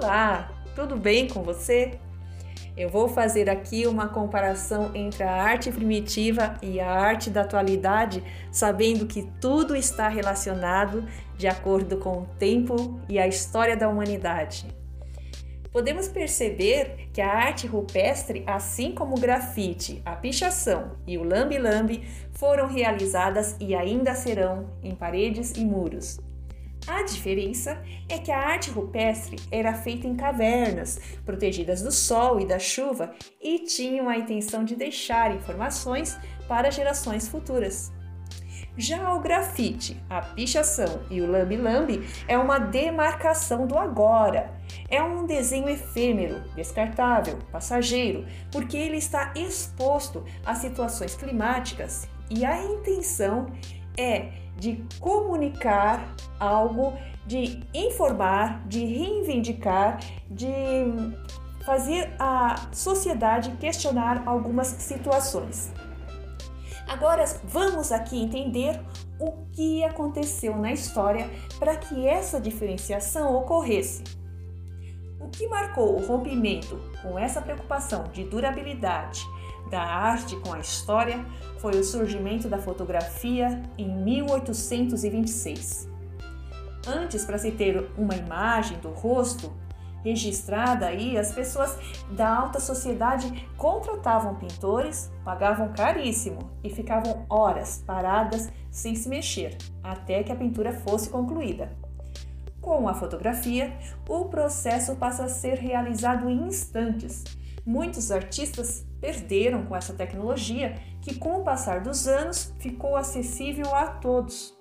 Olá, tudo bem com você? Eu vou fazer aqui uma comparação entre a arte primitiva e a arte da atualidade, sabendo que tudo está relacionado de acordo com o tempo e a história da humanidade. Podemos perceber que a arte rupestre, assim como o grafite, a pichação e o lambe-lambe, foram realizadas e ainda serão em paredes e muros. A diferença é que a arte rupestre era feita em cavernas, protegidas do sol e da chuva, e tinham a intenção de deixar informações para gerações futuras. Já o grafite, a pichação e o lambe-lambe é uma demarcação do agora. É um desenho efêmero, descartável, passageiro, porque ele está exposto a situações climáticas e a intenção é de comunicar algo, de informar, de reivindicar, de fazer a sociedade questionar algumas situações. Agora vamos aqui entender o que aconteceu na história para que essa diferenciação ocorresse. O que marcou o rompimento com essa preocupação de durabilidade da arte com a história foi o surgimento da fotografia em 1826. Antes, para se ter uma imagem do rosto registrada aí, as pessoas da alta sociedade contratavam pintores, pagavam caríssimo e ficavam horas paradas sem se mexer até que a pintura fosse concluída. Com a fotografia, o processo passa a ser realizado em instantes. Muitos artistas perderam com essa tecnologia que, com o passar dos anos, ficou acessível a todos.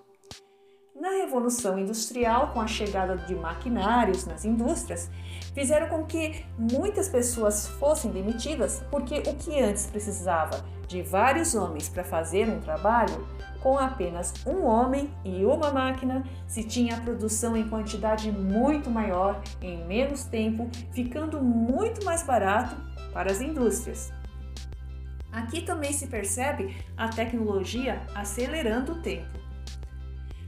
Na Revolução Industrial, com a chegada de maquinários nas indústrias, fizeram com que muitas pessoas fossem demitidas, porque o que antes precisava de vários homens para fazer um trabalho, com apenas um homem e uma máquina, se tinha produção em quantidade muito maior, em menos tempo, ficando muito mais barato para as indústrias. Aqui também se percebe a tecnologia acelerando o tempo.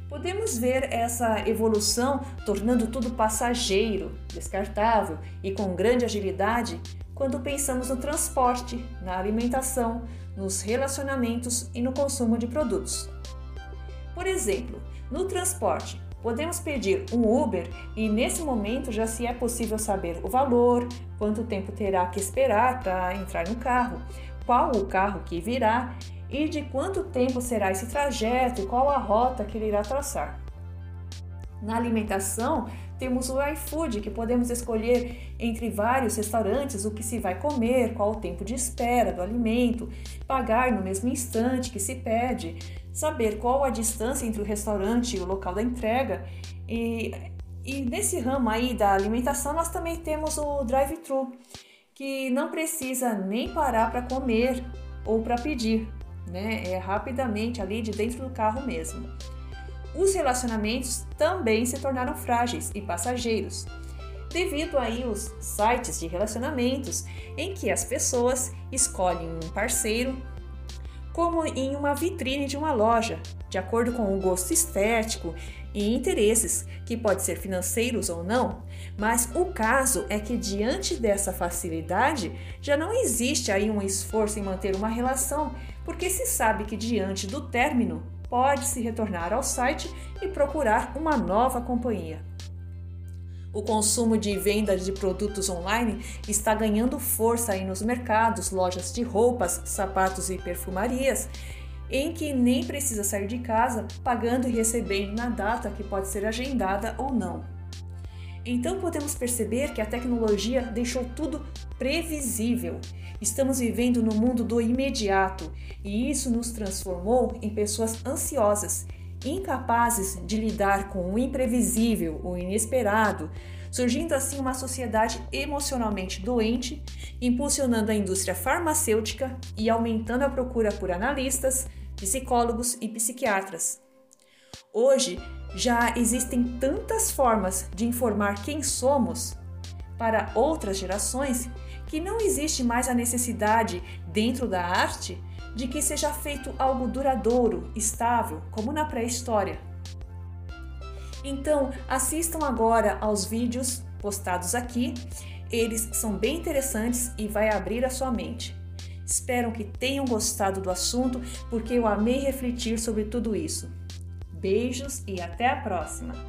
Podemos ver essa evolução tornando tudo passageiro, descartável e com grande agilidade quando pensamos no transporte, na alimentação, nos relacionamentos e no consumo de produtos. Por exemplo, no transporte, podemos pedir um Uber e nesse momento já se é possível saber o valor, quanto tempo terá que esperar para entrar no carro, qual o carro que virá e de quanto tempo será esse trajeto e qual a rota que ele irá traçar. Na alimentação, temos o iFood, que podemos escolher entre vários restaurantes o que se vai comer, qual o tempo de espera do alimento, pagar no mesmo instante que se pede, saber qual a distância entre o restaurante e o local da entrega. E, e nesse ramo aí da alimentação, nós também temos o drive-thru, que não precisa nem parar para comer ou para pedir, né? É rapidamente ali de dentro do carro mesmo. Os relacionamentos também se tornaram frágeis e passageiros, devido aí os sites de relacionamentos em que as pessoas escolhem um parceiro como em uma vitrine de uma loja, de acordo com o gosto estético e interesses, que pode ser financeiros ou não, mas o caso é que diante dessa facilidade já não existe aí um esforço em manter uma relação, porque se sabe que diante do término pode se retornar ao site e procurar uma nova companhia. O consumo de venda de produtos online está ganhando força aí nos mercados, lojas de roupas, sapatos e perfumarias, em que nem precisa sair de casa, pagando e recebendo na data que pode ser agendada ou não. Então podemos perceber que a tecnologia deixou tudo previsível. Estamos vivendo no mundo do imediato e isso nos transformou em pessoas ansiosas, incapazes de lidar com o imprevisível, o inesperado, surgindo assim uma sociedade emocionalmente doente, impulsionando a indústria farmacêutica e aumentando a procura por analistas, psicólogos e psiquiatras. Hoje já existem tantas formas de informar quem somos para outras gerações que não existe mais a necessidade, dentro da arte, de que seja feito algo duradouro, estável, como na pré-história. Então, assistam agora aos vídeos postados aqui. Eles são bem interessantes e vai abrir a sua mente. Espero que tenham gostado do assunto, porque eu amei refletir sobre tudo isso. Beijos e até a próxima!